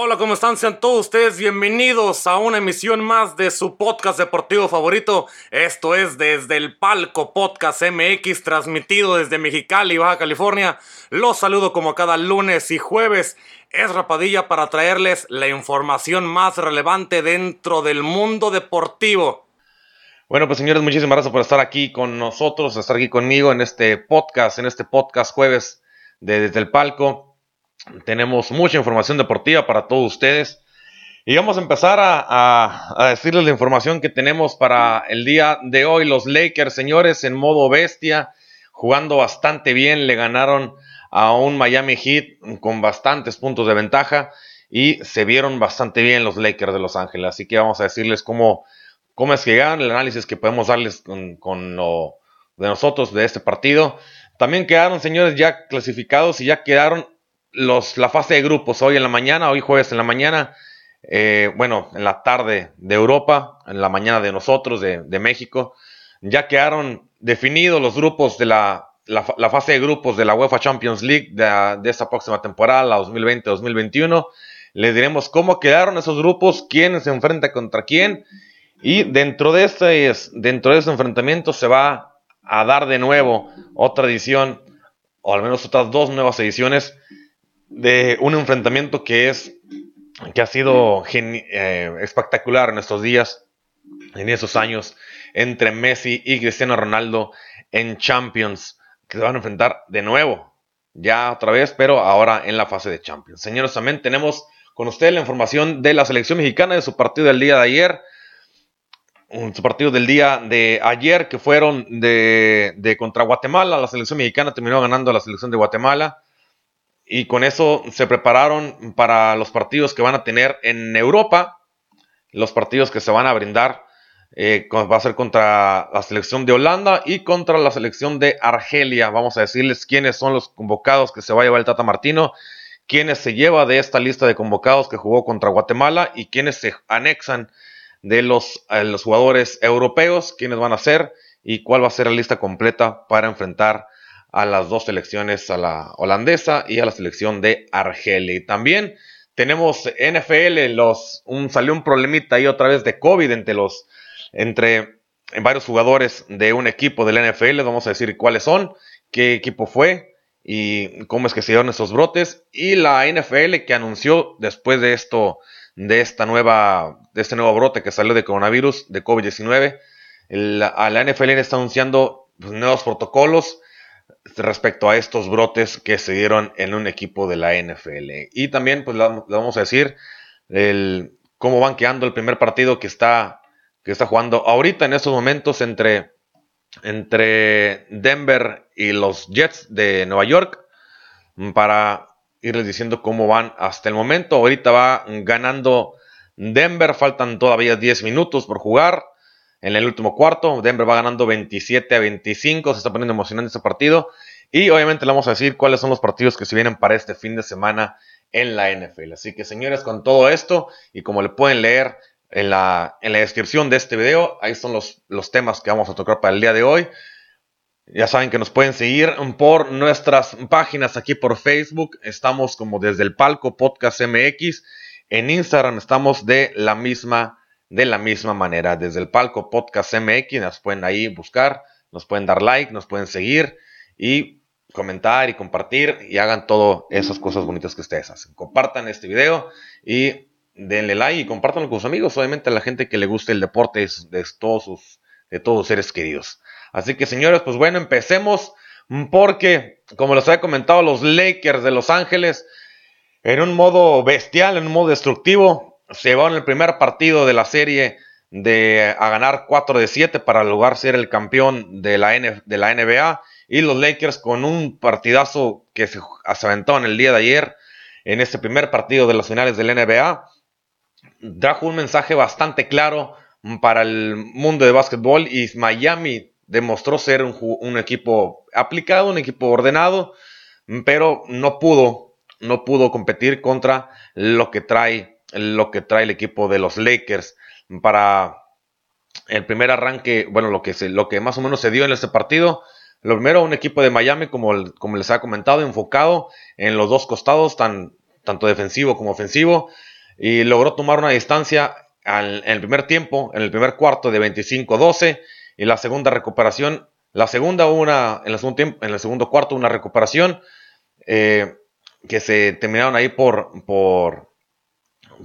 Hola, ¿cómo están? Sean todos ustedes bienvenidos a una emisión más de su podcast deportivo favorito. Esto es desde el Palco Podcast MX, transmitido desde Mexicali, Baja California. Los saludo como cada lunes y jueves. Es Rapadilla para traerles la información más relevante dentro del mundo deportivo. Bueno, pues señores, muchísimas gracias por estar aquí con nosotros, estar aquí conmigo en este podcast, en este podcast jueves de Desde el Palco. Tenemos mucha información deportiva para todos ustedes. Y vamos a empezar a, decirles la información que tenemos para el día de hoy. Los Lakers, señores, en modo bestia, jugando bastante bien, le ganaron a un Miami Heat con bastantes puntos de ventaja y se vieron bastante bien los Lakers de Los Ángeles. Así que vamos a decirles cómo, cómo es que llegaron, el análisis que podemos darles con, con lo de nosotros de este partido. También quedaron, señores, ya clasificados y ya quedaron la fase de grupos hoy en la mañana, hoy jueves en la mañana, eh, bueno, en la tarde de Europa, en la mañana de nosotros, de, México, ya quedaron definidos los grupos de la, la, fase de grupos de la UEFA Champions League de, de esta próxima temporada, la 2020-2021. Les diremos cómo quedaron esos grupos, quién se enfrenta contra quién. Y dentro de, este, dentro de ese enfrentamiento se va a dar de nuevo otra edición, o al menos otras dos nuevas ediciones de un enfrentamiento que es que ha sido eh, espectacular en estos días, en esos años, entre Messi y Cristiano Ronaldo en Champions, que se van a enfrentar de nuevo, ya otra vez, pero ahora en la fase de Champions. Señores, también tenemos con ustedes la información de la selección mexicana de su partido del día de ayer. Su partido del día de ayer, que fueron de, de contra Guatemala. La selección mexicana terminó ganando a la selección de Guatemala y con eso se prepararon para los partidos que van a tener en Europa, los partidos que se van a brindar. Eh, va a ser contra la selección de Holanda y contra la selección de Argelia. Vamos a decirles quiénes son los convocados que se va a llevar el Tata Martino, quiénes se lleva de esta lista de convocados que jugó contra Guatemala y quiénes se anexan de los, eh, los jugadores europeos, quiénes van a ser y cuál va a ser la lista completa para enfrentar a las dos selecciones, a la holandesa y a la selección de Argelia. También tenemos NFL, los, salió un problemita ahí otra vez de COVID entre los, entre varios jugadores de un equipo del NFL, vamos a decir cuáles son, qué equipo fue y cómo es que se dieron esos brotes. Y la NFL que anunció después de esto, de esta nueva, de este nuevo brote que salió de coronavirus, de COVID-19, a la NFL está anunciando pues, nuevos protocolos respecto a estos brotes que se dieron en un equipo de la NFL. Y también, pues, le vamos a decir cómo van quedando el primer partido que está, que está jugando ahorita en estos momentos entre, entre Denver y los Jets de Nueva York para irles diciendo cómo van hasta el momento. Ahorita va ganando Denver, faltan todavía 10 minutos por jugar en el último cuarto. Denver va ganando 27 a 25. Se está poniendo emocionante este partido. Y obviamente le vamos a decir cuáles son los partidos que se vienen para este fin de semana en la NFL. Así que señores, con todo esto y como le pueden leer en la, en la descripción de este video, ahí son los, los temas que vamos a tocar para el día de hoy. Ya saben que nos pueden seguir por nuestras páginas aquí por Facebook. Estamos como desde el palco Podcast MX. En Instagram estamos de la misma de la misma manera. Desde el palco Podcast MX nos pueden ahí buscar, nos pueden dar like, nos pueden seguir y comentar y compartir y hagan todas esas cosas bonitas que ustedes hacen. Compartan este video y denle like y compártanlo con sus amigos, obviamente a la gente que le guste el deporte de todos sus, de todos sus seres queridos. Así que señores, pues bueno, empecemos porque, como les había comentado, los Lakers de Los Ángeles, en un modo bestial, en un modo destructivo, se en el primer partido de la serie de, a ganar 4 de 7 para lograr ser el campeón de la, de la NBA. Y los Lakers con un partidazo que se, aventó en el día de ayer, en este primer partido de las finales del NBA, trajo un mensaje bastante claro para el mundo de básquetbol y Miami demostró ser un, un, equipo aplicado, un equipo ordenado, pero no pudo, no pudo competir contra lo que trae lo que trae el equipo de los Lakers para el primer arranque, bueno, lo que, se, lo que más o menos se dio en este partido. Lo primero, un equipo de Miami, como, como les ha comentado, enfocado en los dos costados, tan, tanto defensivo como ofensivo, y logró tomar una distancia en el primer tiempo, en el primer cuarto de 25-12, y la segunda recuperación, la segunda una, en el segundo, tiempo, en el segundo cuarto una recuperación, eh, que se terminaron ahí por, por,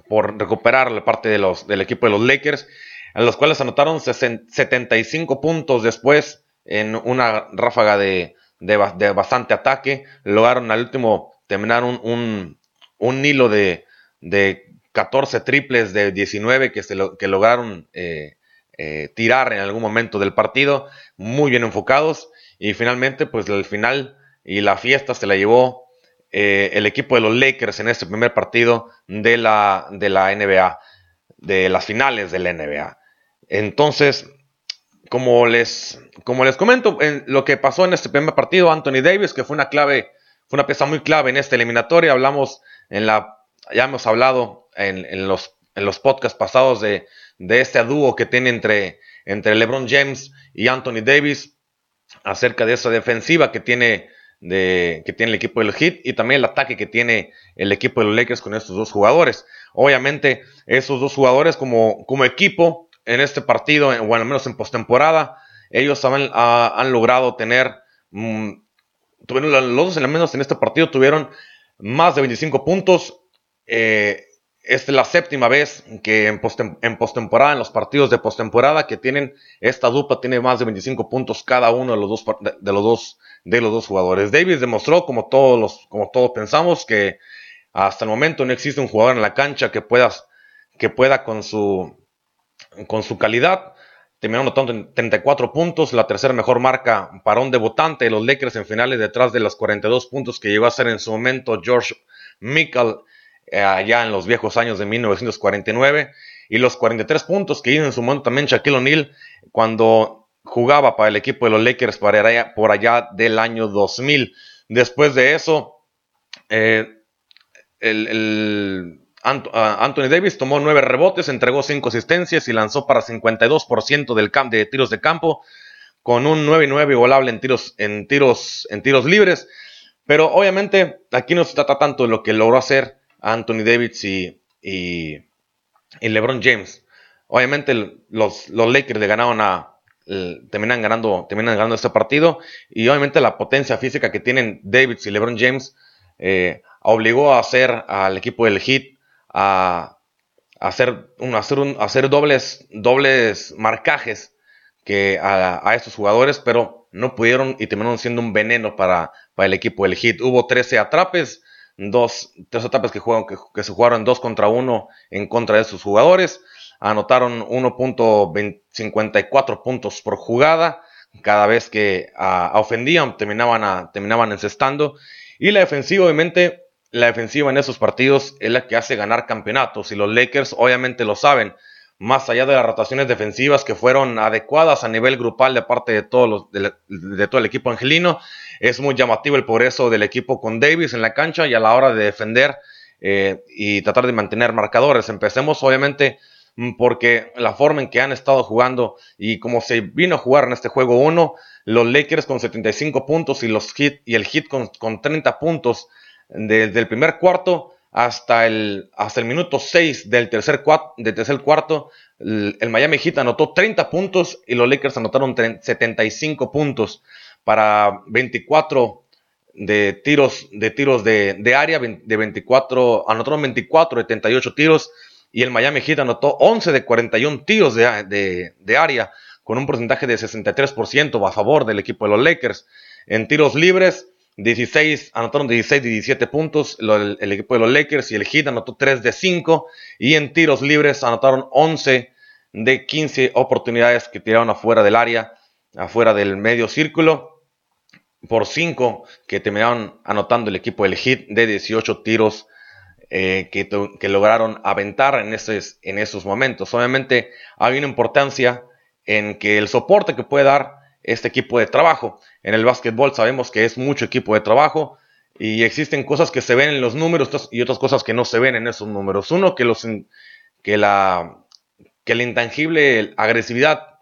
por recuperar la parte de los, del equipo de los Lakers, en los cuales anotaron 75 puntos después en una ráfaga de, de, bastante ataque. Lograron al último terminar un, un, hilo de, de, 14 triples de 19 que, se lo, que lograron eh, eh, tirar en algún momento del partido. Muy bien enfocados. Y finalmente, pues el final y la fiesta se la llevó eh, el equipo de los Lakers en este primer partido de la, de la NBA, de las finales de la NBA. Entonces, como les, como les comento, en lo que pasó en este primer partido, Anthony Davis, que fue una clave, fue una pieza muy clave en esta eliminatoria, hablamos en la, ya hemos hablado en, los, en los podcasts pasados de, de este dúo que tiene entre, entre LeBron James y Anthony Davis, acerca de esa defensiva que tiene, de, que tiene el equipo del Heat y también el ataque que tiene el equipo de los Lakers con estos dos jugadores. Obviamente, esos dos jugadores como, como equipo en este partido, o al menos en postemporada, ellos han, han logrado tener, mm, tuvieron los dos elementos en este partido, tuvieron más de 25 puntos. Eh, es la séptima vez que en, postemporada, en los partidos de postemporada, que tienen esta dupla, tiene más de 25 puntos cada uno de los dos, de, los dos, de los dos jugadores. Davis demostró, como todos, los, como todos pensamos, que hasta el momento no existe un jugador en la cancha que, puedas, que pueda con su, con su calidad. Terminó anotando en 34 puntos, la tercera mejor marca para un debutante de los Lakers en finales detrás de los 42 puntos que llegó a ser en su momento George Michael allá en los viejos años de 1949 y los 43 puntos que hizo en su momento también Shaquille O'Neal cuando jugaba para el equipo de los Lakers por allá del año 2000. Después de eso, eh, el Ah, Anthony Davis tomó nueve rebotes, entregó cinco asistencias y lanzó para 52% del de tiros de campo, con un 9 y 9 volable en tiros, en, tiros, en tiros libres. Pero obviamente aquí no se trata tanto de lo que logró hacer Anthony Davis y, y, LeBron James. Obviamente los, los Lakers le ganaron a, terminan ganando, terminan ganando este partido y obviamente la potencia física que tienen Davis y LeBron James eh, obligó a hacer al equipo del Heat a, hacer, un, hacer, un, hacer dobles, dobles marcajes que a, estos jugadores, pero no pudieron y terminaron siendo un veneno para, para el equipo del Heat. Hubo 13 atrapes, dos, tres atrapes que, jugaron, que, se jugaron dos contra uno en contra de sus jugadores. Anotaron 1.54 puntos por jugada. Cada vez que ofendían, terminaban, a, terminaban encestando. Y la defensiva, obviamente, la defensiva en esos partidos es la que hace ganar campeonatos y los Lakers obviamente lo saben. Más allá de las rotaciones defensivas que fueron adecuadas a nivel grupal de parte de, todos de, todo el equipo angelino, es muy llamativo el progreso del equipo con Davis en la cancha y a la hora de defender eh, y tratar de mantener marcadores. Empecemos obviamente mm, porque la forma en que han estado jugando y como se vino a jugar en este juego 1, los Lakers con 75 puntos y, los hit, y el Hit con, con 30 puntos desde el primer cuarto hasta el, hasta el minuto 6 del tercer, del tercer cuarto, el, Miami Heat anotó 30 puntos y los Lakers anotaron 75 puntos para 24 de tiros de, tiros de, área, de 24, anotaron 24 de 78 tiros y el Miami Heat anotó 11 de 41 tiros de, de área con un porcentaje de 63% a favor del equipo de los Lakers. En tiros libres, 16, anotaron 16 y 17 puntos el, equipo de los Lakers y el Heat anotó 3 de 5 y en tiros libres anotaron 11 de 15 oportunidades que tiraron afuera del área, afuera del medio círculo, por 5 que terminaron anotando el equipo del Heat de 18 tiros eh, que, que, lograron aventar en, esos, en esos momentos. Obviamente hay una importancia en que el soporte que puede dar este equipo de trabajo. En el básquetbol sabemos que es mucho equipo de trabajo y existen cosas que se ven en los números y otras cosas que no se ven en esos números. Uno, que, los, que, la, que la intangible agresividad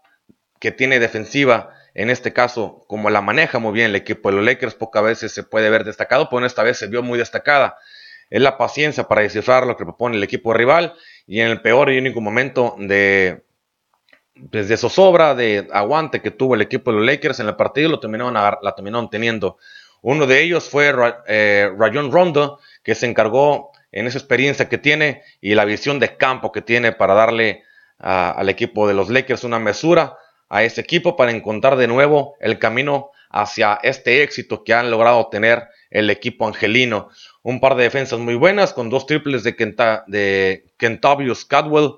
que tiene defensiva, en este caso, como la maneja muy bien el equipo de los Lakers, pocas veces se puede ver destacado, pero esta vez se vio muy destacada. es la paciencia para descifrar lo que propone el equipo rival y en el peor y único momento de, pues, zozobra, de aguante que tuvo el equipo de los Lakers en el partido, lo terminaron, la terminaron teniendo. Uno de ellos fue eh, Rayon Rondo, que se encargó en esa experiencia que tiene y la visión de campo que tiene para darle al equipo de los Lakers una mesura a ese equipo para encontrar de nuevo el camino hacia este éxito que han logrado tener el equipo angelino. Un par de defensas muy buenas con dos triples de, Kenta, de Kentavious Cadwell,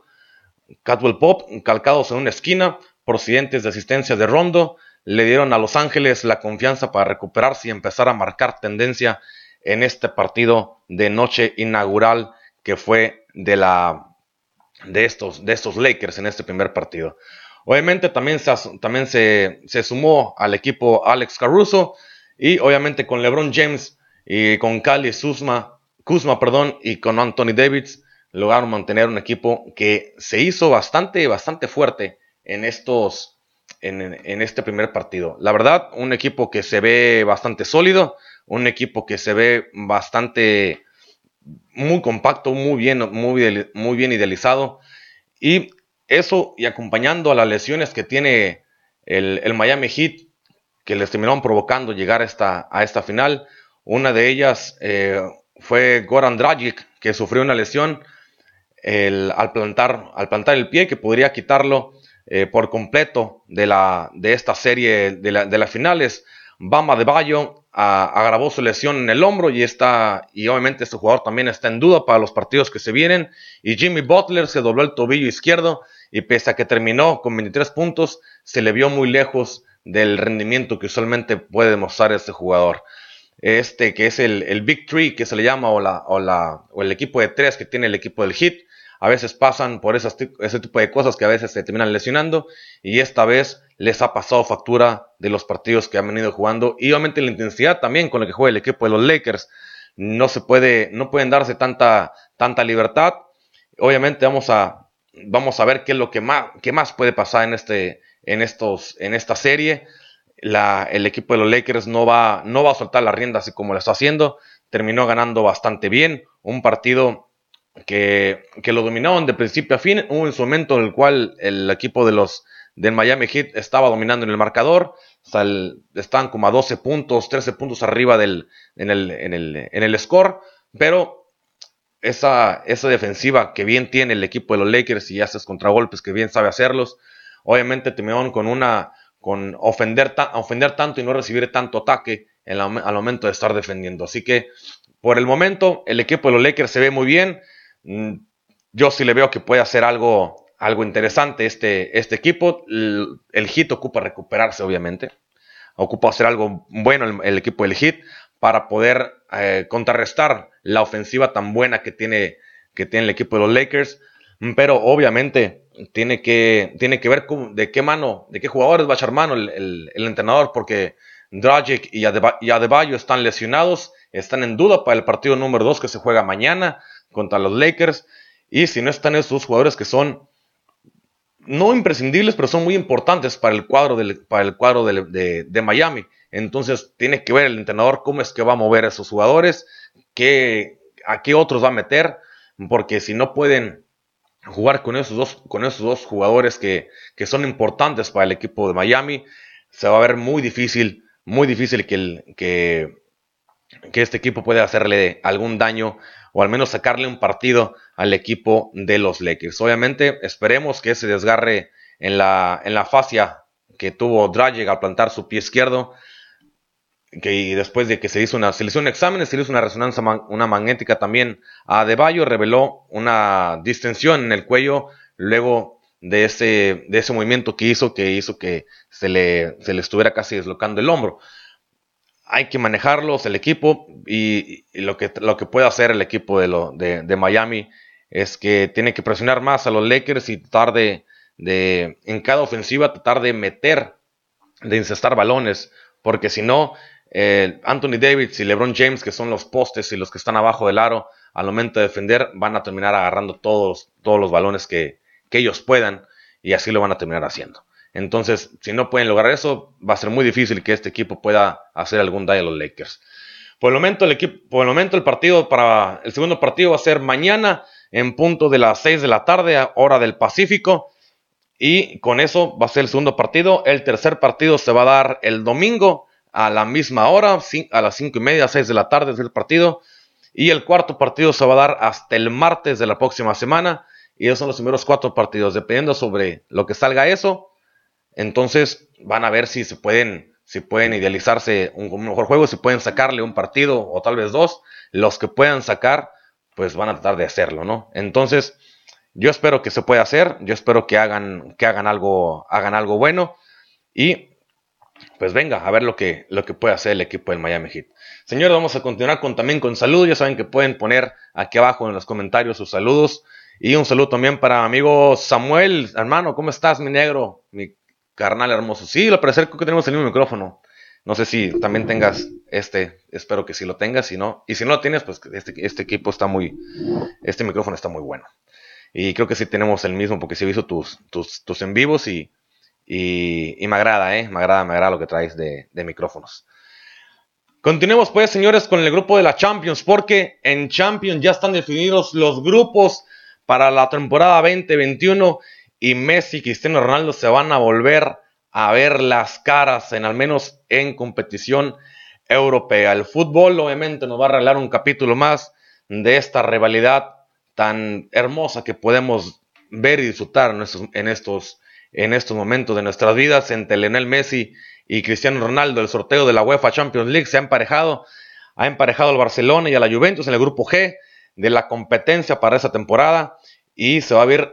Cadwell Pop calcados en una esquina, procedentes de asistencia de Rondo, le dieron a Los Ángeles la confianza para recuperarse y empezar a marcar tendencia en este partido de noche inaugural que fue de, la, de, estos, de estos Lakers en este primer partido. Obviamente también, se, también se, sumó al equipo Alex Caruso y obviamente con LeBron James y con Cali Kuzma, Kuzma perdón, y con Anthony Davis lograron mantener un equipo que se hizo bastante, bastante fuerte en estos, en, en, este primer partido. La verdad, un equipo que se ve bastante sólido, un equipo que se ve bastante muy compacto, muy bien, muy, muy bien idealizado. Y eso y acompañando a las lesiones que tiene el, Miami Heat, que les terminaron provocando llegar a esta, a esta final. Una de ellas eh, fue Goran Dragic, que sufrió una lesión al, plantar, al plantar el pie, que podría quitarlo eh, por completo de, la, de esta serie de, de las finales. Bama de Bayo agravó su lesión en el hombro y está y obviamente este jugador también está en duda para los partidos que se vienen y Jimmy Butler se dobló el tobillo izquierdo y pese a que terminó con 23 puntos se le vio muy lejos del rendimiento que usualmente puede demostrar este jugador. Este que es el, Big Three que se le llama o, la, o, la, o el equipo de tres que tiene el equipo del Hit a veces pasan por ese tipo de cosas que a veces se terminan lesionando y esta vez les ha pasado factura de los partidos que han venido jugando y obviamente la intensidad también con la que juega el equipo de los Lakers. No se puede no pueden darse tanta tanta libertad. Obviamente vamos a vamos a ver qué es lo que más qué más puede pasar en este en estos en esta serie el equipo de los Lakers no va no va a soltar la rienda así como lo está haciendo terminó ganando bastante bien un partido que, que lo dominaron de principio a fin hubo un momento en el cual el equipo de los del Miami Heat estaba dominando en el marcador. estaban como a 12 puntos, 13 puntos arriba del, en, el, en, el, en el score. Pero esa, esa defensiva que bien tiene el equipo de los Lakers y haces contragolpes que bien sabe hacerlos, obviamente terminaron con una con ofender, ofender tanto y no recibir tanto ataque al momento de estar defendiendo. Así que por el momento el equipo de los Lakers se ve muy bien. Mm, yo sí le veo que puede hacer algo algo interesante este, este equipo. El, el, Hit ocupa recuperarse, obviamente. Ocupa hacer algo bueno el, equipo del Hit para poder eh, contrarrestar la ofensiva tan buena que tiene, que tiene el equipo de los Lakers. Pero obviamente tiene que, tiene que ver de qué mano, de qué jugadores va a echar mano el, entrenador, porque Dragic y, Adebayo están lesionados, están en duda para el partido número 2 que se juega mañana contra los Lakers. Y si no están esos jugadores que son no imprescindibles, pero son muy importantes para el cuadro, para el cuadro de, Miami. Entonces tiene que ver el entrenador cómo es que va a mover a esos jugadores, qué, a qué otros va a meter, porque si no pueden jugar con esos dos, con esos dos jugadores que, que son importantes para el equipo de Miami, se va a ver muy difícil, muy difícil que, el, que, que este equipo pueda hacerle algún daño o al menos sacarle un partido al equipo de los Lakers. Obviamente esperemos que ese desgarre en la, en la fascia que tuvo Dragic al plantar su pie izquierdo, que después de que se hizo una, se hizo un examen, se hizo una resonancia una magnética también a Deballo, reveló una distensión en el cuello luego de ese, de ese movimiento que hizo, que hizo que se le, se le estuviera casi deslocando el hombro. Hay que manejarlos, el equipo, y, lo, que, lo que puede hacer el equipo de, lo, de, Miami es que tiene que presionar más a los Lakers y tratar de, de, en cada ofensiva, tratar de meter, de incestar balones, porque si no, eh, Anthony Davis y LeBron James, que son los postes y los que están abajo del aro, al momento de defender, van a terminar agarrando todos, todos los balones que, que ellos puedan, y así lo van a terminar haciendo. Entonces, si no pueden lograr eso, va a ser muy difícil que este equipo pueda hacer algún daño a los Lakers. Por el momento el equipo, por el momento el partido para el segundo partido va a ser mañana en punto de las 6 de la tarde, hora del Pacífico. Y con eso va a ser el segundo partido. El tercer partido se va a dar el domingo a la misma hora, a las 5 y media, 6 de la tarde es el partido. Y el cuarto partido se va a dar hasta el martes de la próxima semana. Y esos son los primeros cuatro partidos. Dependiendo sobre lo que salga eso, entonces van a ver si se pueden, si pueden idealizarse un, mejor juego, si pueden sacarle un partido o tal vez dos. Los que puedan sacar, pues van a tratar de hacerlo, ¿no? Entonces, yo espero que se pueda hacer. Yo espero que hagan, que hagan algo, hagan algo bueno. Y pues venga, a ver lo que, lo que puede hacer el equipo del Miami Heat. Señores, vamos a continuar con, también con saludos. Ya saben que pueden poner aquí abajo en los comentarios sus saludos. Y un saludo también para mi amigo Samuel, hermano, ¿cómo estás, mi negro? Mi carnal hermoso. Sí, lo parece que tenemos el mismo micrófono. No sé si también tengas este, espero que sí lo tengas, si no, y si no lo tienes, pues este, este equipo está muy, este micrófono está muy bueno. Y creo que sí tenemos el mismo, porque sí he visto tus, tus, tus en vivos y, y, me agrada, ¿eh? Me agrada, me agrada lo que traes de, micrófonos. Continuemos pues, señores, con el grupo de la Champions, porque en Champions ya están definidos los grupos para la temporada 2021 y Messi y Cristiano Ronaldo se van a volver a ver las caras, en al menos en competición europea. El fútbol obviamente nos va a regalar un capítulo más de esta rivalidad tan hermosa que podemos ver y disfrutar en estos, en estos en estos momentos de nuestras vidas entre Lionel Messi y Cristiano Ronaldo. El sorteo de la UEFA Champions League se ha emparejado, ha emparejado al Barcelona y a la Juventus en el grupo G de la competencia para esa temporada y se va a ver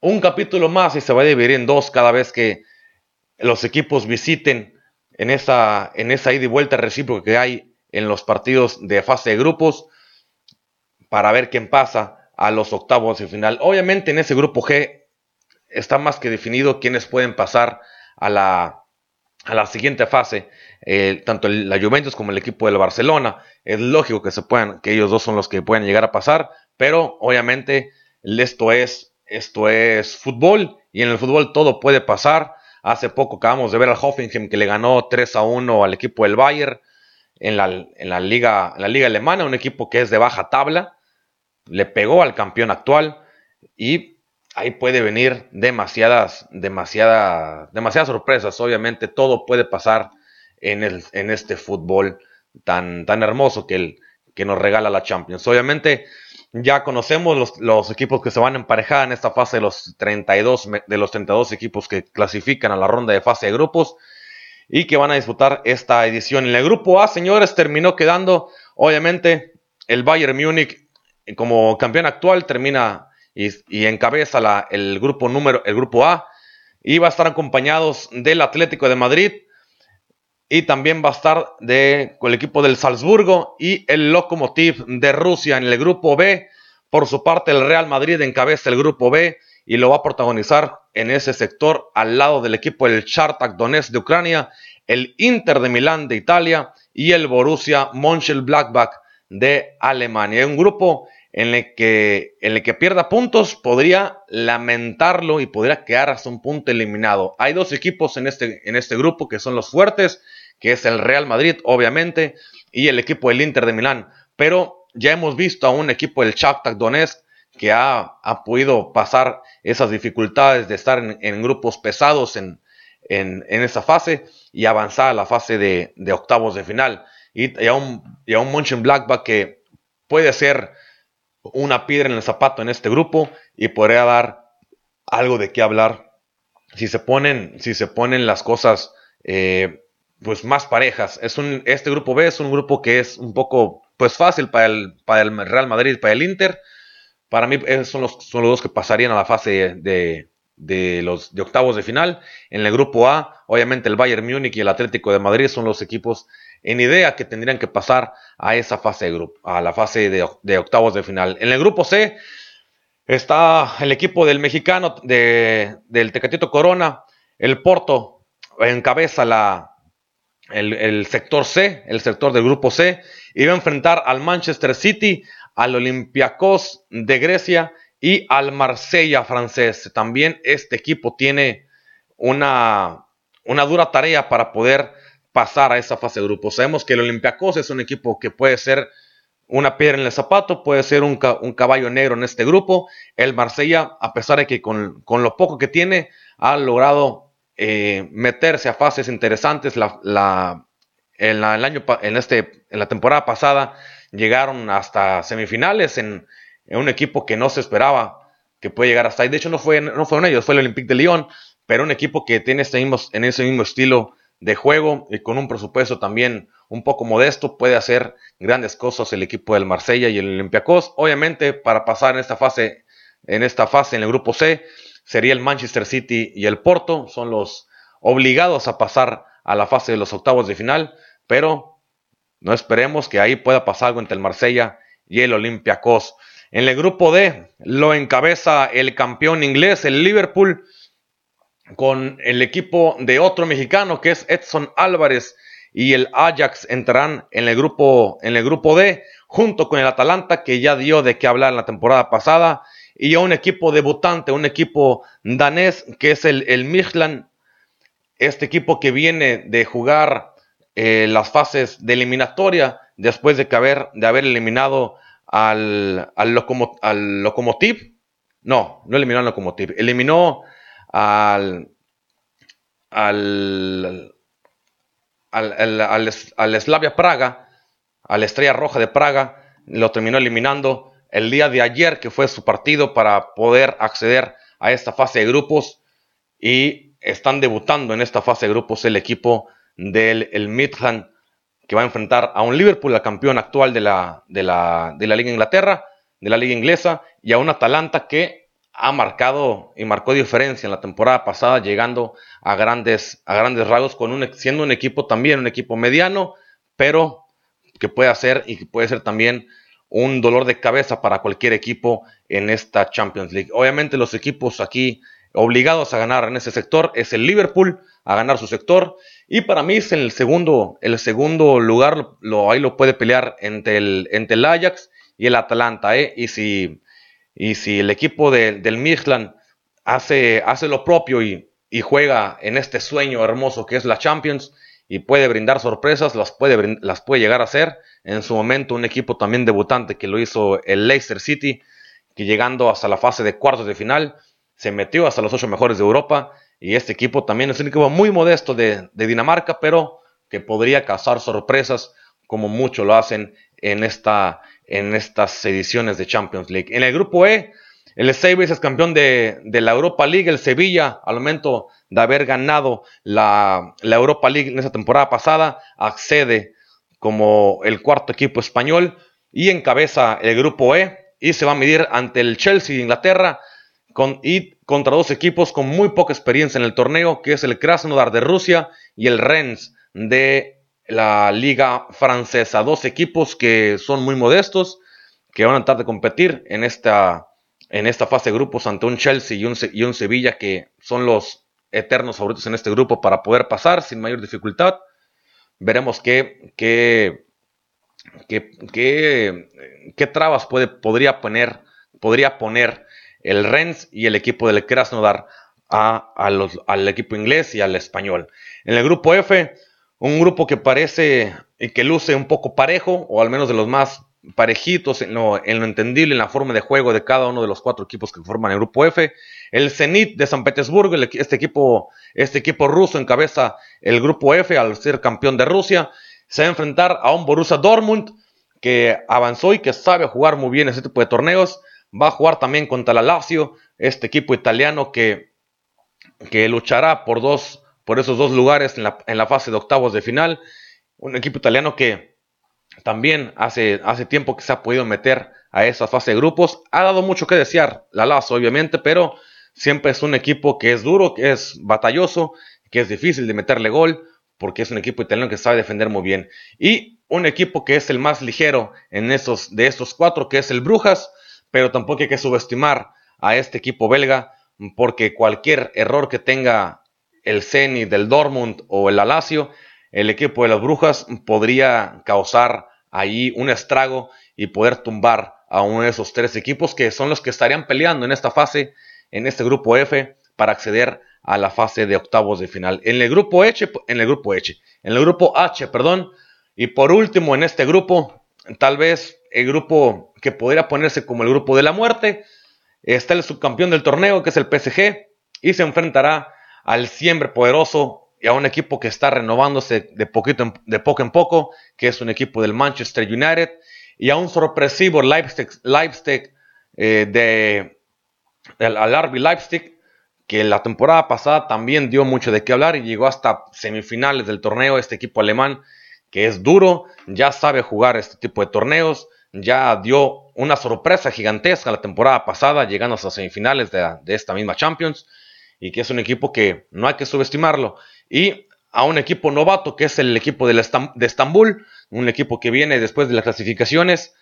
un capítulo más y se va a dividir en dos cada vez que los equipos visiten en esa, en esa ida y vuelta recíproca que hay en los partidos de fase de grupos para ver quién pasa a los octavos de final. Obviamente en ese grupo G está más que definido quiénes pueden pasar a la, a la siguiente fase. Eh, tanto la Juventus como el equipo del Barcelona. Es lógico que se puedan, que ellos dos son los que pueden llegar a pasar, pero obviamente esto es, esto es fútbol y en el fútbol todo puede pasar. Hace poco acabamos de ver al Hoffenheim que le ganó 3 a 1 al equipo del Bayern en la, en la, liga, en la liga alemana, un equipo que es de baja tabla. Le pegó al campeón actual y ahí puede venir demasiadas, demasiadas, demasiadas sorpresas. Obviamente todo puede pasar en, el, en este fútbol tan, tan hermoso que, el, que nos regala la Champions. Obviamente ya conocemos los, equipos que se van a emparejar en esta fase de los 32, de los 32 equipos que clasifican a la ronda de fase de grupos y que van a disputar esta edición. En el grupo A, señores, terminó quedando, obviamente, el Bayern Múnich como campeón actual, termina y, encabeza el grupo número, el grupo A. Y va a estar acompañados del Atlético de Madrid. Y también va a estar con el equipo del Salzburgo y el Lokomotiv de Rusia en el grupo B. Por su parte, el Real Madrid encabeza el grupo B y lo va a protagonizar en ese sector al lado del equipo del Chartak Donetsk de Ucrania, el Inter de Milán de Italia y el Borussia Mönchengladbach de Alemania. Un grupo en el que, en el que pierda puntos podría lamentarlo y podría quedar hasta un punto eliminado. Hay dos equipos en este, en este grupo que son los fuertes, que es el Real Madrid, obviamente, y el equipo del Inter de Milán. Pero ya hemos visto a un equipo del Shakhtar Donetsk que ha, ha podido pasar esas dificultades de estar en, grupos pesados en, en, esa fase y avanzar a la fase de, de octavos de final. Y, a un, y a un que puede ser una piedra en el zapato en este grupo y podría dar algo de qué hablar si se ponen, si se ponen las cosas eh, pues más parejas. Es un, este grupo B es un grupo que es un poco pues fácil para el, para el Real Madrid, para el Inter. Para mí son los, son los dos que pasarían a la fase de, de los de octavos de final. En el grupo A, obviamente el Bayern Múnich y el Atlético de Madrid son los equipos en idea que tendrían que pasar a esa fase de grupo, a la fase de, octavos de final. En el grupo C está el equipo del mexicano de, del Tecatito Corona, el Porto encabeza la, el, el, sector C, el sector del grupo C, y va a enfrentar al Manchester City, al Olympiacos de Grecia y al Marsella francés. También este equipo tiene una, una dura tarea para poder pasar a esa fase de grupos. Sabemos que el Olympiacos es un equipo que puede ser una piedra en el zapato, puede ser un, caballo negro en este grupo. El Marsella, a pesar de que con, lo poco que tiene, ha logrado eh, meterse a fases interesantes. La, en, el año, en, este, en la temporada pasada llegaron hasta semifinales en, un equipo que no se esperaba que puede llegar hasta ahí. De hecho, no fue, no fueron ellos, fue el Olympique de Lyon, pero un equipo que tiene este mismo, en ese mismo estilo de juego y con un presupuesto también un poco modesto, puede hacer grandes cosas el equipo del Marsella y el Olympiacos. Obviamente, para pasar en esta fase, en esta fase en el grupo C, sería el Manchester City y el Porto, son los obligados a pasar a la fase de los octavos de final, pero no esperemos que ahí pueda pasar algo entre el Marsella y el Olympiacos. En el grupo D lo encabeza el campeón inglés, el Liverpool, con el equipo de otro mexicano que es Edson Álvarez y el Ajax entrarán en el grupo, en el grupo D junto con el Atalanta que ya dio de qué hablar en la temporada pasada y a un equipo debutante, un equipo danés que es el, el este equipo que viene de jugar eh, las fases de eliminatoria después de, haber, de haber eliminado al, al, al Lokomotiv. No, no eliminó al Lokomotiv, eliminó al, al, al, Slavia Praga, a la Estrella Roja de Praga, lo terminó eliminando el día de ayer, que fue su partido para poder acceder a esta fase de grupos. Y están debutando en esta fase de grupos el equipo del el Midland, que va a enfrentar a un Liverpool, el campeón actual de la, de la, de la Liga Inglaterra, de la Liga Inglesa, y a un Atalanta que ha marcado y marcó diferencia en la temporada pasada, llegando a grandes, a grandes rasgos, con un, siendo un equipo también, un equipo mediano, pero que puede hacer y que puede ser también un dolor de cabeza para cualquier equipo en esta Champions League. Obviamente los equipos aquí obligados a ganar en ese sector es el Liverpool, a ganar su sector, y para mí es el segundo, el segundo lugar, ahí lo puede pelear entre el, entre el Ajax y el Atalanta, ¿eh? y si y si el equipo del Midland hace, hace lo propio y, juega en este sueño hermoso que es la Champions y puede brindar sorpresas, las puede, las puede llegar a hacer. En su momento un equipo también debutante que lo hizo el Leicester City, que llegando hasta la fase de cuartos de final, se metió hasta los ocho mejores de Europa. Y este equipo también es un equipo muy modesto de, de Dinamarca, pero que podría causar sorpresas como mucho lo hacen en esta, en estas ediciones de Champions League. En el grupo E, el seis veces campeón de, la Europa League, el Sevilla, al momento de haber ganado la, Europa League en esa temporada pasada, accede como el cuarto equipo español y encabeza el grupo E y se va a medir ante el Chelsea de Inglaterra con, y contra dos equipos con muy poca experiencia en el torneo, que es el Krasnodar de Rusia y el Rennes de la liga francesa. Dos equipos que son muy modestos, que van a tratar de competir en esta, en esta fase de grupos ante un Chelsea y un, Sevilla que son los eternos favoritos en este grupo para poder pasar sin mayor dificultad. Veremos qué, qué, qué, qué, trabas puede, podría, poner, podría poner el Rennes y el equipo del Krasnodar al equipo inglés y al español. En el grupo F, un grupo que parece y que luce un poco parejo, o al menos de los más parejitos en lo, entendible, en la forma de juego de cada uno de los cuatro equipos que forman el grupo F. El Zenit de San Petersburgo, este, equipo, este equipo ruso encabeza el grupo F al ser campeón de Rusia. Se va a enfrentar a un Borussia Dortmund que avanzó y que sabe jugar muy bien ese tipo de torneos. Va a jugar también contra la Lazio, este equipo italiano que, que luchará por dos por esos dos lugares en la, fase de octavos de final. Un equipo italiano que también hace, hace tiempo que se ha podido meter a esa fase de grupos. Ha dado mucho que desear la Lazo, obviamente, pero siempre es un equipo que es duro, que es batalloso, que es difícil de meterle gol, porque es un equipo italiano que sabe defender muy bien. Y un equipo que es el más ligero en esos, de estos cuatro, que es el Brujas, pero tampoco hay que subestimar a este equipo belga, porque cualquier error que tenga el Zenit del Dortmund o el Alacio, el equipo de las Brujas podría causar ahí un estrago y poder tumbar a uno de esos tres equipos que son los que estarían peleando en esta fase, en este grupo F, para acceder a la fase de octavos de final. En el grupo H, en el grupo H, en el grupo H, perdón, y por último en este grupo, tal vez el grupo que podría ponerse como el grupo de la muerte, está el subcampeón del torneo que es el PSG y se enfrentará al siempre poderoso y a un equipo que está renovándose de poquito de poco en poco, que es un equipo del Manchester United y a un sorpresivo Leipzig, Leipzig eh, de al RB Leipzig que la temporada pasada también dio mucho de qué hablar y llegó hasta semifinales del torneo. Este equipo alemán que es duro, ya sabe jugar este tipo de torneos, ya dio una sorpresa gigantesca la temporada pasada, llegando hasta semifinales de, esta misma Champions, y que es un equipo que no hay que subestimarlo. Y a un equipo novato que es el equipo de, Estambul, un equipo que viene después de las clasificaciones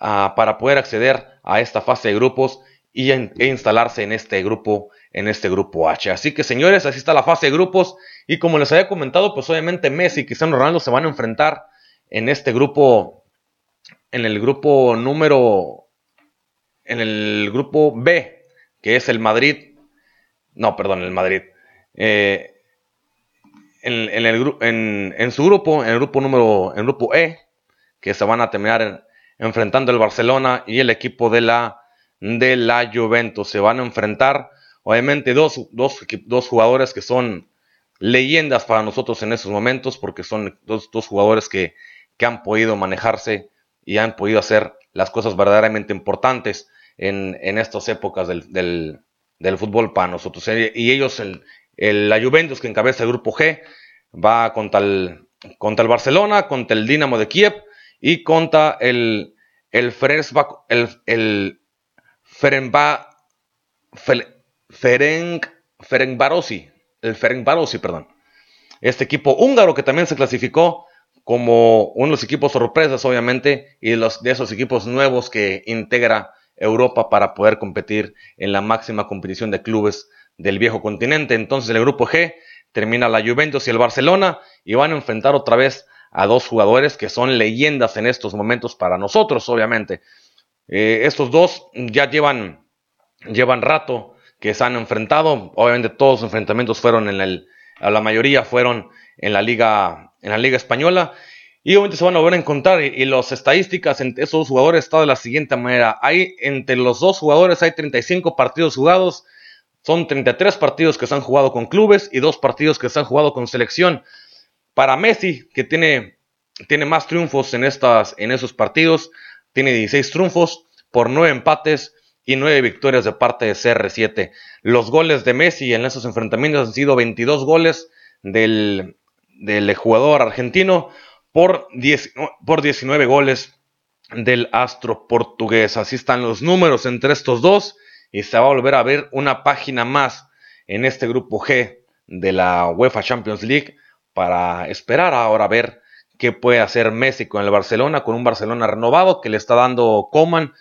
ah, para poder acceder a esta fase de grupos y e instalarse en este grupo en este grupo H. Así que señores, así está la fase de grupos y como les había comentado, pues obviamente Messi y Cristiano Ronaldo se van a enfrentar en este grupo en el grupo número en el grupo B, que es el Madrid. No, perdón, el Madrid. Eh, en, el, en, en, su grupo, en el grupo número, en grupo E, que se van a terminar enfrentando el Barcelona y el equipo de la de la Juventus. Se van a enfrentar, obviamente, dos, dos, jugadores que son leyendas para nosotros en esos momentos, porque son dos, dos jugadores que, que, han podido manejarse y han podido hacer las cosas verdaderamente importantes en, en estas épocas del, del, fútbol para nosotros. Y ellos, el, la Juventus que encabeza el grupo G, va contra el, contra el Barcelona, contra el Dinamo de Kiev y contra el, el, el, Ferenc, perdón. Este equipo húngaro que también se clasificó como uno de los equipos sorpresas, obviamente, y los, de esos equipos nuevos que integra Europa para poder competir en la máxima competición de clubes del viejo continente. Entonces, el grupo G termina la Juventus y el Barcelona y van a enfrentar otra vez a dos jugadores que son leyendas en estos momentos para nosotros, obviamente. Eh, estos dos ya llevan, llevan rato que se han enfrentado. Obviamente todos los enfrentamientos fueron en el, la mayoría fueron en la liga, en la liga española. Y obviamente se van a volver a encontrar. Y, las estadísticas entre esos dos jugadores están de la siguiente manera. Hay entre los dos jugadores hay 35 partidos jugados. Son 33 partidos que se han jugado con clubes y dos partidos que se han jugado con selección. Para Messi, que tiene, tiene más triunfos en, estas, en esos partidos, tiene 16 triunfos por 9 empates y 9 victorias de parte de CR7. Los goles de Messi en esos enfrentamientos han sido 22 goles del, jugador argentino por, 10, por 19 goles del astro portugués. Así están los números entre estos dos y se va a volver a ver una página más en este grupo G de la UEFA Champions League para esperar ahora a ver qué puede hacer Messi con el Barcelona, con un Barcelona renovado que le está dando Coman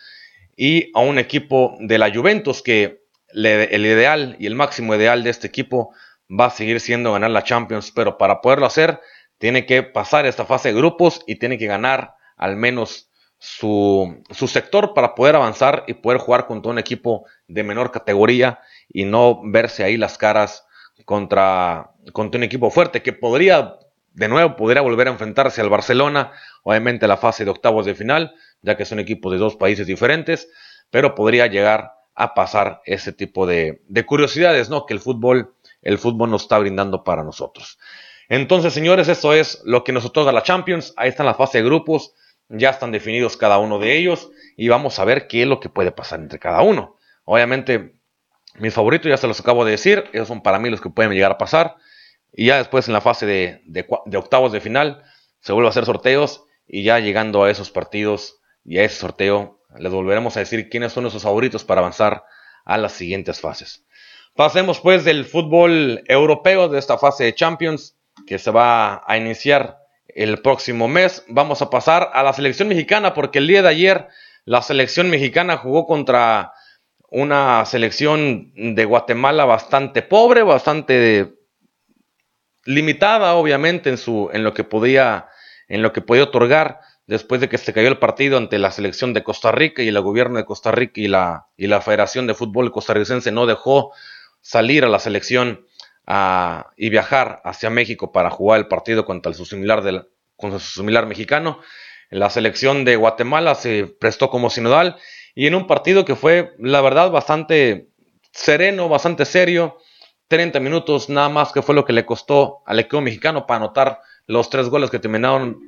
y a un equipo de la Juventus que el ideal y el máximo ideal de este equipo va a seguir siendo ganar la Champions, pero para poderlo hacer tiene que pasar esta fase de grupos y tiene que ganar al menos su, sector para poder avanzar y poder jugar contra un equipo de menor categoría y no verse ahí las caras contra, contra un equipo fuerte que podría de nuevo podría volver a enfrentarse al Barcelona, obviamente la fase de octavos de final, ya que son equipos de dos países diferentes, pero podría llegar a pasar ese tipo de, curiosidades, ¿no? Que el fútbol, el fútbol nos está brindando para nosotros. Entonces, señores, esto es lo que nos otorga la Champions. Ahí están la fase de grupos, ya están definidos cada uno de ellos y vamos a ver qué es lo que puede pasar entre cada uno. Obviamente, mis favoritos ya se los acabo de decir, esos son para mí los que pueden llegar a pasar. Y ya después en la fase de, octavos de final se vuelve a hacer sorteos y ya llegando a esos partidos y a ese sorteo les volveremos a decir quiénes son nuestros favoritos para avanzar a las siguientes fases. Pasemos pues del fútbol europeo de esta fase de Champions que se va a iniciar el próximo mes. Vamos a pasar a la selección mexicana porque el día de ayer la selección mexicana jugó contra una selección de Guatemala bastante pobre, bastante limitada obviamente en, su, en, lo que podía, en lo que podía otorgar después de que se cayó el partido ante la selección de Costa Rica y el gobierno de Costa Rica y la, y la Federación de Fútbol costarricense no dejó salir a la selección y viajar hacia México para jugar el partido contra su similar, del, su similar mexicano. La selección de Guatemala se prestó como sinodal y en un partido que fue, la verdad, bastante sereno, bastante serio. 30 minutos nada más que fue lo que le costó al equipo mexicano para anotar los tres goles que terminaron,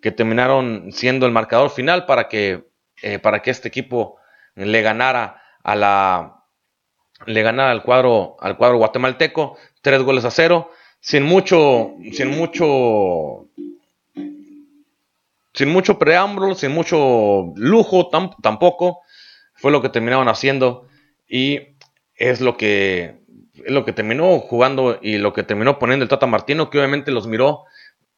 que terminaron siendo el marcador final para que, eh, para que este equipo le ganara a la le ganara al cuadro al cuadro guatemalteco tres goles a cero sin mucho sin mucho sin mucho preámbulo sin mucho lujo tampoco fue lo que terminaron haciendo y es lo que es lo que terminó jugando y lo que terminó poniendo el Tata Martino que obviamente los miró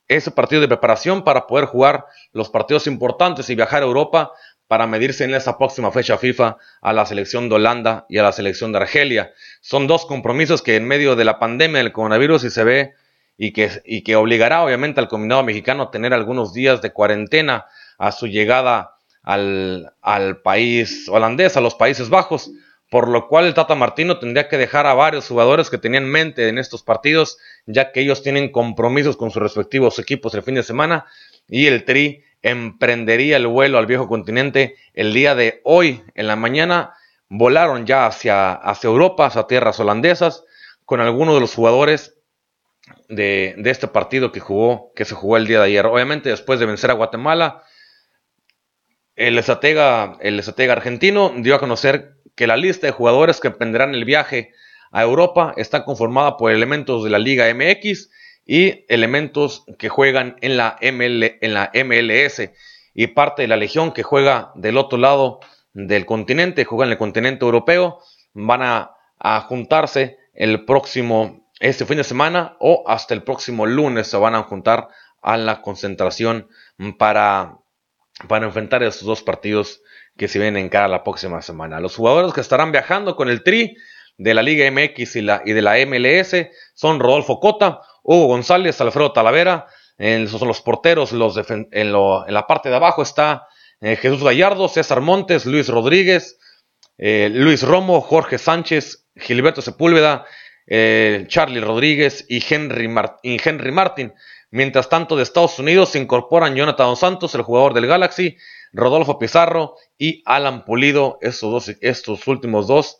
ese partido de preparación para poder jugar los partidos importantes y viajar a Europa para medirse en esa próxima fecha FIFA a la selección de Holanda y a la selección de Argelia. Son dos compromisos que en medio de la pandemia del coronavirus y se ve y que, obligará obviamente al combinado mexicano a tener algunos días de cuarentena a su llegada al, al país holandés, a los Países Bajos, por lo cual el Tata Martino tendría que dejar a varios jugadores que tenían mente en estos partidos, ya que ellos tienen compromisos con sus respectivos equipos el fin de semana y el Tri emprendería el vuelo al viejo continente el día de hoy en la mañana. Volaron ya hacia, hacia Europa, hacia tierras holandesas, con algunos de los jugadores de, este partido que, jugó, que se jugó el día de ayer. Obviamente, después de vencer a Guatemala, el estratega, el estratega argentino dio a conocer que la lista de jugadores que emprenderán el viaje a Europa está conformada por elementos de la Liga MX y elementos que juegan en la, ML, en la MLS y parte de la legión que juega del otro lado del continente, juega en el continente europeo, van a, juntarse el próximo, este fin de semana o hasta el próximo lunes se van a juntar a la concentración para, para enfrentar esos dos partidos que se vienen en cara la próxima semana. Los jugadores que estarán viajando con el Tri de la Liga MX y, la, y de la MLS son Rodolfo Cota, Hugo González, Alfredo Talavera, esos son los porteros, los en, la parte de abajo está eh, Jesús Gallardo, César Montes, Luis Rodríguez, eh, Luis Romo, Jorge Sánchez, Gilberto Sepúlveda, eh, Charlie Rodríguez y Henry, Henry Martin. Mientras tanto, de Estados Unidos se incorporan Jonathan Santos, el jugador del Galaxy, Rodolfo Pizarro y Alan Pulido, estos, dos, estos últimos dos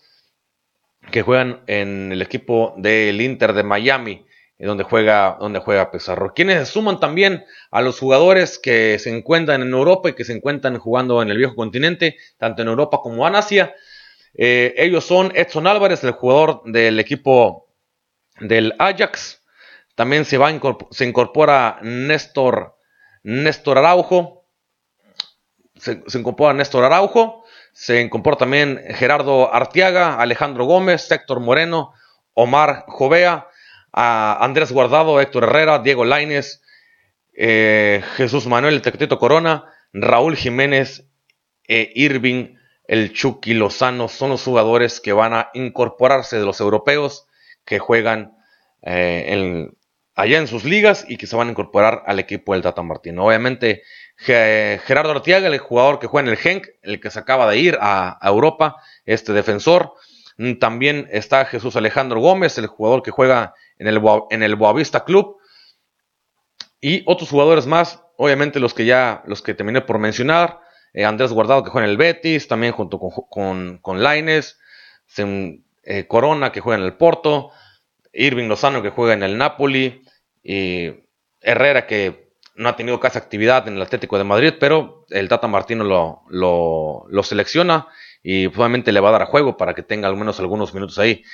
que juegan en el equipo del Inter de Miami donde juega, donde juega Pizarro. Quienes suman también a los jugadores que se encuentran en Europa y que se encuentran jugando en el viejo continente, tanto en Europa como en Asia. Eh, ellos son Edson Álvarez, el jugador del equipo del Ajax. También se, va se incorpora Néstor, Araujo. Se, se, incorpora Néstor Araujo. Se incorpora también Gerardo Artiaga, Alejandro Gómez, Héctor Moreno, Omar Jovea Andrés Guardado, Héctor Herrera, Diego Laines, eh, Jesús Manuel El Tectito Corona, Raúl Jiménez e Irving El Chucky Lozano son los jugadores que van a incorporarse de los europeos que juegan eh, allá en sus ligas y que se van a incorporar al equipo del Tata Martino. Obviamente, Gerardo Artiaga, el jugador que juega en el Genk, el que se acaba de ir a Europa, este defensor. También está Jesús Alejandro Gómez, el jugador que juega en el, Boavista Club. Y otros jugadores más, obviamente los que ya, los que terminé por mencionar. Eh, Andrés Guardado que juega en el Betis, también junto con, con, con Laines. Eh, Corona que juega en el Porto. Irving Lozano que juega en el Napoli. Y Herrera que no ha tenido casi actividad en el Atlético de Madrid, pero el Tata Martino lo, lo, selecciona y probablemente le va a dar a juego para que tenga al menos algunos minutos ahí.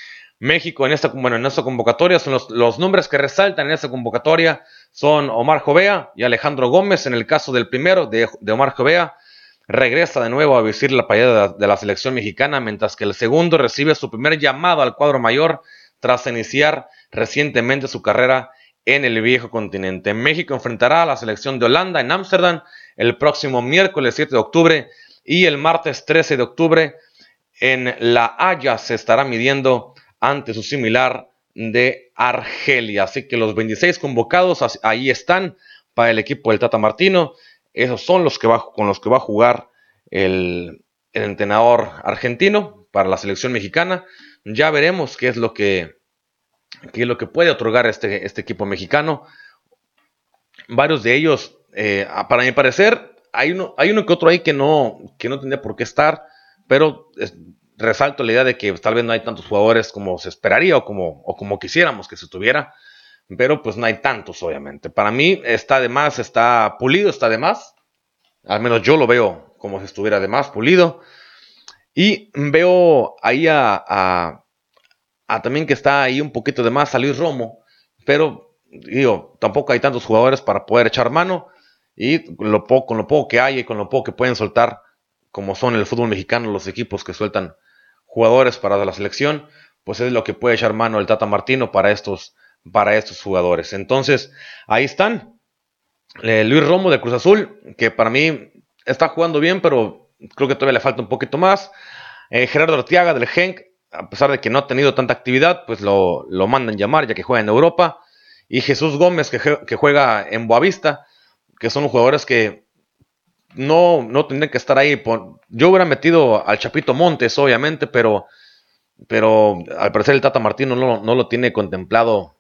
México en esta, bueno, en esta convocatoria son los, nombres que resaltan en esta convocatoria son Omar Jovea y Alejandro Gómez. En el caso del primero, de, Omar Jovea, regresa de nuevo a vestir la payada de, la selección mexicana, mientras que el segundo recibe su primer llamado al cuadro mayor tras iniciar recientemente su carrera en el viejo continente. México enfrentará a la selección de Holanda en Ámsterdam el próximo miércoles 7 de octubre y el martes 13 de octubre en La Haya se estará midiendo ante su similar de Argelia. Así que los 26 convocados ahí están para el equipo del Tata Martino. Esos son los que con los que va a jugar el, entrenador argentino para la selección mexicana. Ya veremos qué es lo que que es lo que puede otorgar este, este equipo mexicano. Varios de ellos, eh, para mi parecer, hay uno, hay uno que otro ahí que no, que no tendría por qué estar, pero resalto la idea de que tal vez no hay tantos jugadores como se esperaría o como, o como quisiéramos que se tuviera, pero pues no hay tantos, obviamente. Para mí está de más, está pulido, está de más. Al menos yo lo veo como si estuviera de más pulido. Y veo ahí a, también que está ahí un poquito de más a Luis Romo, pero digo, tampoco hay tantos jugadores para poder echar mano. Y lo poco, con lo poco que hay y con lo poco que pueden soltar, como son el fútbol mexicano, los equipos que sueltan jugadores para la selección, pues es lo que puede echar mano el Tata Martino para estos, para estos jugadores. Entonces, ahí están. Eh, Luis Romo de Cruz Azul, que para mí está jugando bien, pero creo que todavía le falta un poquito más. Eh, Gerardo Artiaga del Genk, a pesar de que no ha tenido tanta actividad, pues lo, mandan llamar ya que juega en Europa. Y Jesús Gómez, que, que juega en Boavista, que son jugadores que no, no tendrían que estar ahí. yo hubiera metido al Chapito Montes, obviamente, pero, pero al parecer el Tata Martino no, no lo tiene contemplado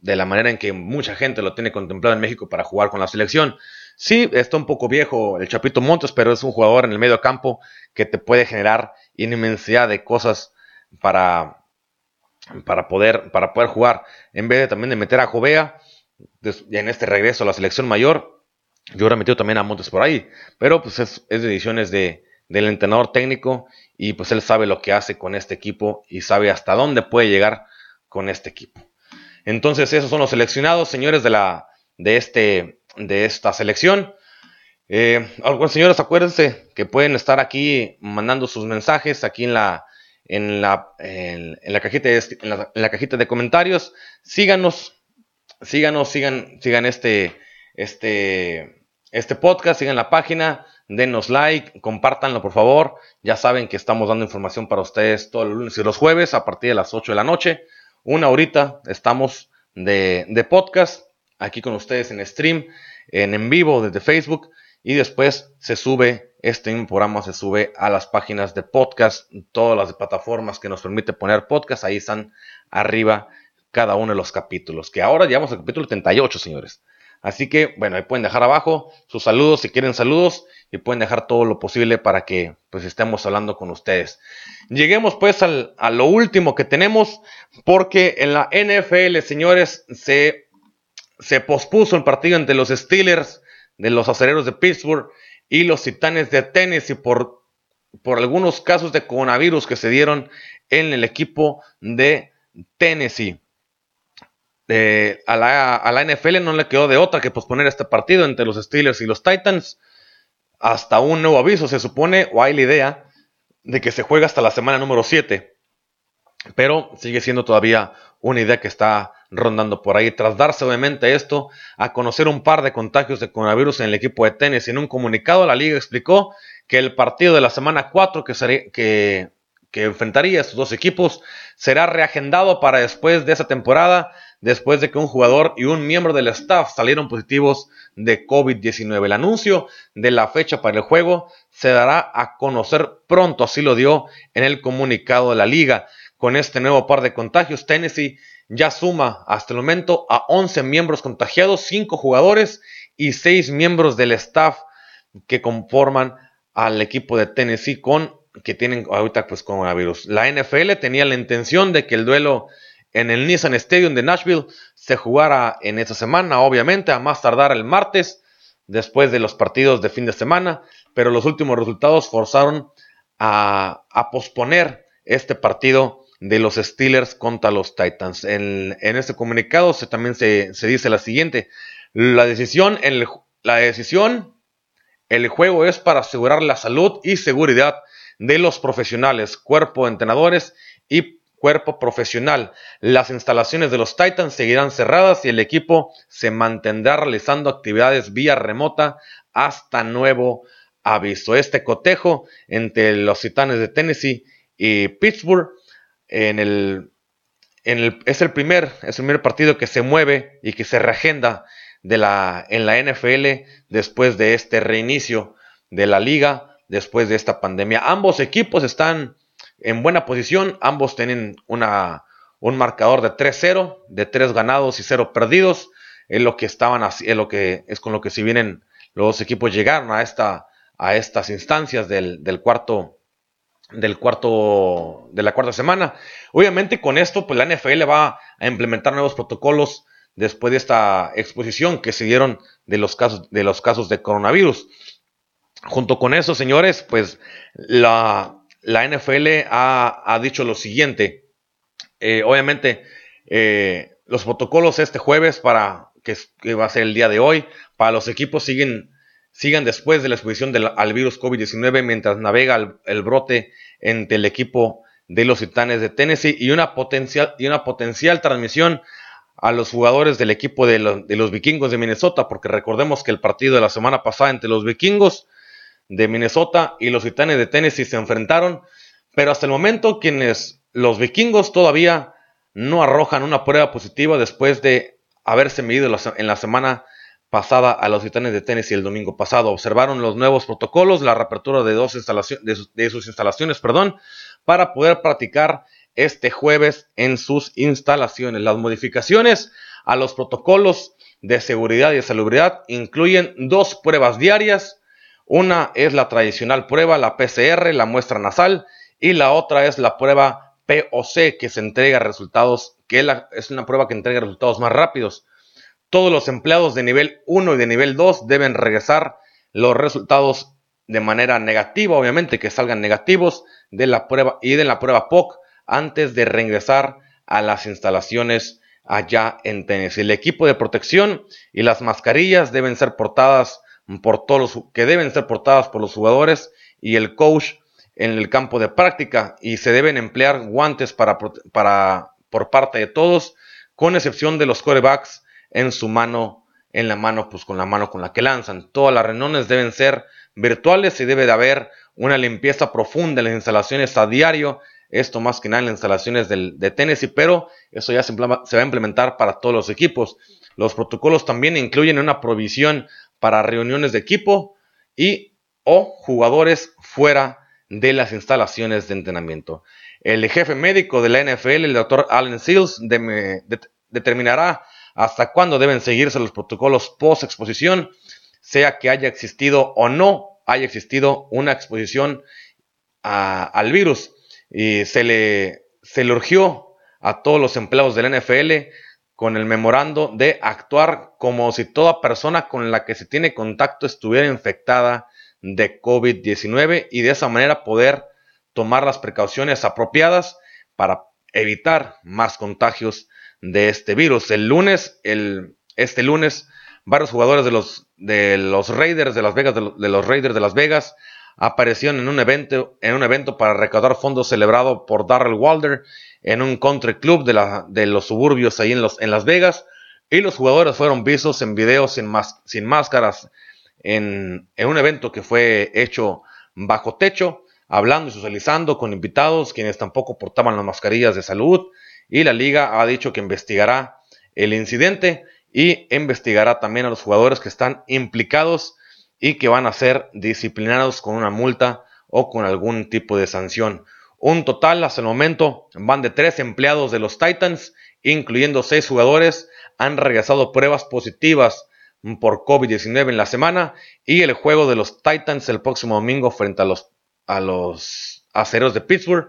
de la manera en que mucha gente lo tiene contemplado en México para jugar con la selección. Sí, está un poco viejo el Chapito Montes, pero es un jugador en el medio campo que te puede generar inmensidad de cosas para, para, poder, para poder jugar. En vez de también de meter a Jovea en este regreso a la selección mayor, yo ahora metido también a Montes por ahí, pero pues es, es decisiones de, del entrenador técnico y pues él sabe lo que hace con este equipo y sabe hasta dónde puede llegar con este equipo. Entonces esos son los seleccionados, señores de, la, de, este, de esta selección. Eh, señores, acuérdense que pueden estar aquí mandando sus mensajes aquí en la, en la, en, la, cajita, de, en la cajita de comentarios. Síganos, síganos, sigan, sigan este este, este podcast, sigan la página, denos like, compártanlo por favor. Ya saben que estamos dando información para ustedes todos los lunes y los jueves a partir de las 8 de la noche. Una horita estamos de, de podcast aquí con ustedes en stream, en en vivo desde Facebook y después se sube, este programa se sube a las páginas de podcast, todas las plataformas que nos permite poner podcast, ahí están arriba cada uno de los capítulos, que ahora llevamos al capítulo 38, señores. Así que, bueno, ahí pueden dejar abajo sus saludos si quieren saludos y pueden dejar todo lo posible para que pues estemos hablando con ustedes. Lleguemos pues a lo último que tenemos porque en la NFL, señores, se, se pospuso el partido entre los Steelers de los acereros de Pittsburgh y los Titanes de Tennessee por, por algunos casos de coronavirus que se dieron en el equipo de Tennessee a, la, NFL no le quedó de otra que posponer este partido entre los Steelers y los Titans hasta un nuevo aviso, se supone, o hay la idea de que se juega hasta la semana número 7. Pero sigue siendo todavía una idea que está rondando por ahí. Tras darse obviamente esto a conocer un par de contagios de coronavirus en el equipo de tenis, en un comunicado la liga explicó que el partido de la semana 4 que, que, que enfrentaría a estos dos equipos será reagendado para después de esa temporada después de que un jugador y un miembro del staff salieron positivos de COVID-19. El anuncio de la fecha para el juego se dará a conocer pronto, así lo dio en el comunicado de la liga. Con este nuevo par de contagios, Tennessee ya suma hasta el momento a 11 miembros contagiados, 5 jugadores y 6 miembros del staff que conforman al equipo de Tennessee con que tienen ahorita pues coronavirus. La NFL tenía la intención de que el duelo en el Nissan Stadium de Nashville se jugara en esa semana, obviamente, a más tardar el martes, después de los partidos de fin de semana, pero los últimos resultados forzaron a, posponer este partido de los Steelers contra los Titans. En, este comunicado se, también se, dice la siguiente, la decisión, el, la decisión, el juego es para asegurar la salud y seguridad de los profesionales, cuerpo de entrenadores y cuerpo profesional. Las instalaciones de los Titans seguirán cerradas y el equipo se mantendrá realizando actividades vía remota hasta nuevo aviso. Este cotejo entre los Titanes de Tennessee y Pittsburgh en el, en el, es el primer es el primer partido que se mueve y que se reagenda de la, en la NFL después de este reinicio de la liga después de esta pandemia. Ambos equipos están en buena posición. Ambos tienen una, un marcador de 3-0, de 3 ganados y 0 perdidos. Es lo que estaban es lo que es con lo que si vienen los equipos llegaron a esta a estas instancias del, del cuarto del cuarto de la cuarta semana. Obviamente con esto pues la NFL va a implementar nuevos protocolos después de esta exposición que se dieron de los casos de los casos de coronavirus. Junto con eso, señores, pues la, la NFL ha, ha, dicho lo siguiente. Eh, obviamente, eh, los protocolos este jueves para que, que, va a ser el día de hoy, para los equipos siguen, sigan después de la exposición del, al virus COVID-19 mientras navega el, brote entre el equipo de los Titanes de Tennessee y una potencial, y una potencial transmisión a los jugadores del equipo de, de los vikingos de Minnesota, porque recordemos que el partido de la semana pasada entre los vikingos de Minnesota y los Titanes de Tennessee se enfrentaron, pero hasta el momento quienes los vikingos todavía no arrojan una prueba positiva después de haberse medido en la semana pasada a los Titanes de Tennessee el domingo pasado. Observaron los nuevos protocolos, la reapertura de dos de sus, de sus instalaciones, perdón, para poder practicar este jueves en sus instalaciones. Las modificaciones a los protocolos de seguridad y de salubridad incluyen dos pruebas diarias, una es la tradicional prueba, la PCR, la muestra nasal, y la otra es la prueba POC, que se entrega resultados, que es una prueba que entrega resultados más rápidos. Todos los empleados de nivel 1 y de nivel 2 deben regresar los resultados de manera negativa, obviamente que salgan negativos de la prueba y de la prueba POC antes de regresar a las instalaciones allá en Tennessee. El equipo de protección y las mascarillas deben ser portadas por todos los, que deben ser portadas por los jugadores y el coach en el campo de práctica y se deben emplear guantes para, para, por parte de todos, con excepción de los corebacks en su mano, en la mano, pues con la mano con la que lanzan. Todas las reuniones deben ser virtuales y debe de haber una limpieza profunda en las instalaciones a diario. Esto más que nada en las instalaciones del, de Tennessee, pero eso ya se, va a implementar para todos los equipos. Los protocolos también incluyen una provisión para reuniones de equipo y o jugadores fuera de las instalaciones de entrenamiento. El jefe médico de la NFL, el doctor Allen Seals, de, de, determinará hasta cuándo deben seguirse los protocolos post exposición, sea que haya existido o no haya existido una exposición al virus. Y se le, se le urgió a todos los empleados de la NFL con el memorando de actuar como si toda persona con la que se tiene contacto estuviera infectada de COVID-19 y de esa manera poder tomar las precauciones apropiadas para evitar más contagios de este virus. El lunes, el, este lunes, varios jugadores de los, de los Raiders de Las Vegas, de, los Raiders de Las Vegas, aparecieron en un evento, en un evento para recaudar fondos celebrado por Darrell Walder en un country club de, la, de los suburbios ahí en, los, en Las Vegas. Y los jugadores fueron vistos en videos sin, más, sin máscaras en, en, un evento que fue hecho bajo techo, hablando y socializando con invitados quienes tampoco portaban las mascarillas de salud. Y la liga ha dicho que investigará el incidente y investigará también a los jugadores que están implicados y que van a ser disciplinados con una multa o con algún tipo de sanción. Un total hasta el momento van de tres empleados de los Titans, incluyendo seis jugadores, han regresado pruebas positivas por COVID-19 en la semana y el juego de los Titans el próximo domingo frente a los, a los aceros de Pittsburgh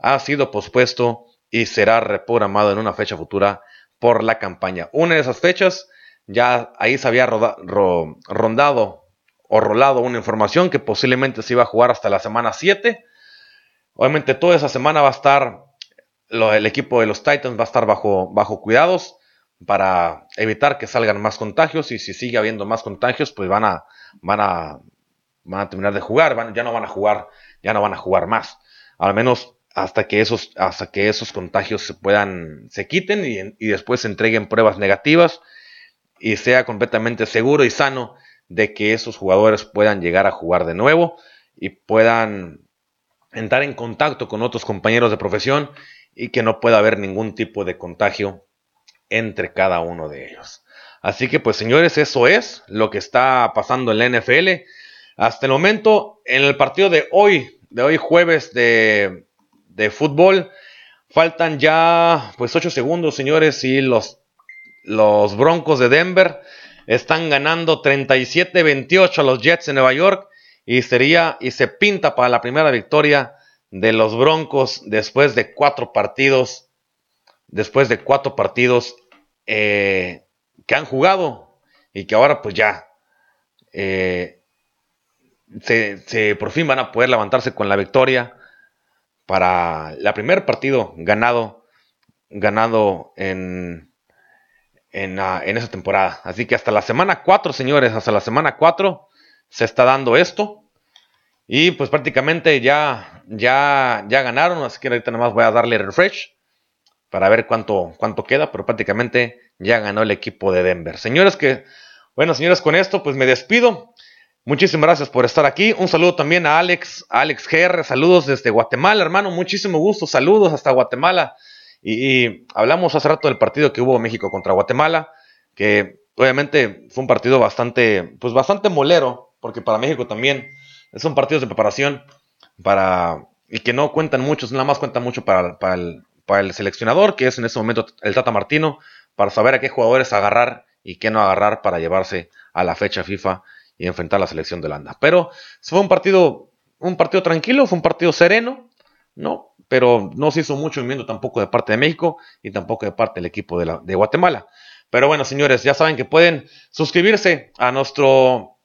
ha sido pospuesto y será reprogramado en una fecha futura por la campaña. Una de esas fechas ya ahí se había rondado o rolado una información que posiblemente se iba a jugar hasta la semana 7. Obviamente toda esa semana va a estar, el equipo de los Titans va a estar bajo, bajo cuidados para evitar que salgan más contagios y si sigue habiendo más contagios pues van a, van a, van a terminar de jugar, van, ya no van a jugar, ya no van a jugar más. Al menos hasta que esos, hasta que esos contagios se puedan, se quiten y, y después se entreguen pruebas negativas y sea completamente seguro y sano de que esos jugadores puedan llegar a jugar de nuevo y puedan entrar en contacto con otros compañeros de profesión y que no pueda haber ningún tipo de contagio entre cada uno de ellos. Así que pues señores, eso es lo que está pasando en la NFL. Hasta el momento, en el partido de hoy, de hoy jueves de, de fútbol, Faltan ya pues 8 segundos, señores, y los, los Broncos de Denver están ganando 37-28 a los Jets de Nueva York y sería y se pinta para la primera victoria de los Broncos después de cuatro partidos, después de cuatro partidos eh, que han jugado y que ahora pues ya eh, se, por fin van a poder levantarse con la victoria para el primer partido ganado, ganado en, en, ah, en, esa temporada. Así que hasta la semana 4, señores, hasta la semana 4 se está dando esto. Y pues prácticamente ya, ya, ya ganaron, así que ahorita nada más voy a darle refresh para ver cuánto, cuánto queda, pero prácticamente ya ganó el equipo de Denver. Señores, que, bueno, señores, con esto pues me despido. Muchísimas gracias por estar aquí. Un saludo también a Alex, Alex GR. Saludos desde Guatemala, hermano. Muchísimo gusto. Saludos hasta Guatemala. Y, hablamos hace rato del partido que hubo México contra Guatemala, que obviamente fue un partido bastante, pues bastante molero, porque para México también son partidos de preparación para y que no cuentan mucho, nada más cuentan mucho para, para, el, para el seleccionador, que es en ese momento el Tata Martino, para saber a qué jugadores agarrar y qué no agarrar para llevarse a la fecha FIFA y enfrentar a la selección de Holanda. Pero fue un partido, un partido tranquilo, fue un partido sereno, ¿no? Pero no se hizo mucho movimiento tampoco de parte de México y tampoco de parte del equipo de, la, de Guatemala. Pero bueno, señores, ya saben que pueden suscribirse a nuestro,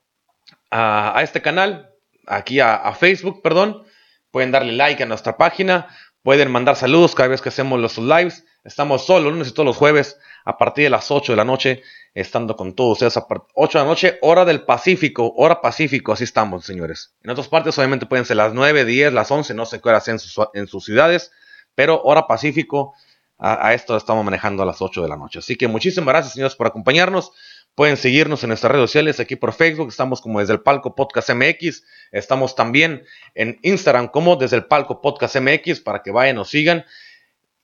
a, a este canal, aquí a, a, Facebook, perdón. Pueden darle like a nuestra página, pueden mandar saludos cada vez que hacemos los lives. Estamos los lunes y todos los jueves a partir de las 8 de la noche estando con todos ustedes a 8 de la noche, hora del Pacífico, hora Pacífico, así estamos, señores. En otras partes, obviamente, pueden ser las 9, 10, las 11, no sé qué hora sea en sus, en sus ciudades, pero hora Pacífico, a, esto estamos manejando a las 8 de la noche. Así que muchísimas gracias, señores, por acompañarnos. Pueden seguirnos en nuestras redes sociales, aquí por Facebook, estamos como desde el Palco Podcast MX, estamos también en Instagram como desde el Palco Podcast MX para que vayan, nos sigan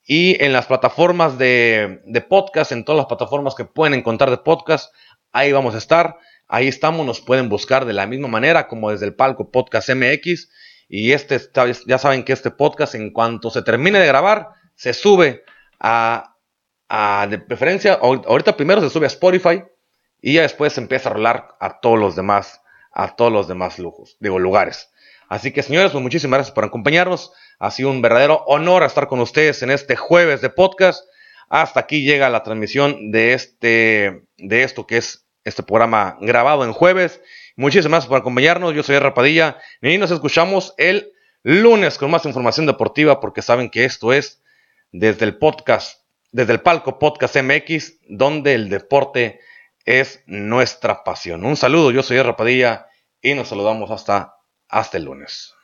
y en las plataformas de, podcast, en todas las plataformas que pueden encontrar de podcast, ahí vamos a estar. Ahí estamos, nos pueden buscar de la misma manera como desde el palco Podcast MX. Y este, ya saben que este podcast, en cuanto se termine de grabar, se sube a, a de preferencia, ahorita primero se sube a Spotify y ya después se empieza a rolar a todos los demás, a todos los demás lujos, digo, lugares. Así que señores, pues muchísimas gracias por acompañarnos. Ha sido un verdadero honor estar con ustedes en este jueves de podcast. Hasta aquí llega la transmisión de este, de esto que es este programa grabado en jueves. Muchísimas gracias por acompañarnos. Yo soy Rapadilla y nos escuchamos el lunes con más información deportiva porque saben que esto es desde el podcast, desde el palco Podcast MX, donde el deporte es nuestra pasión. Un saludo, yo soy Rapadilla y nos saludamos hasta hasta el lunes.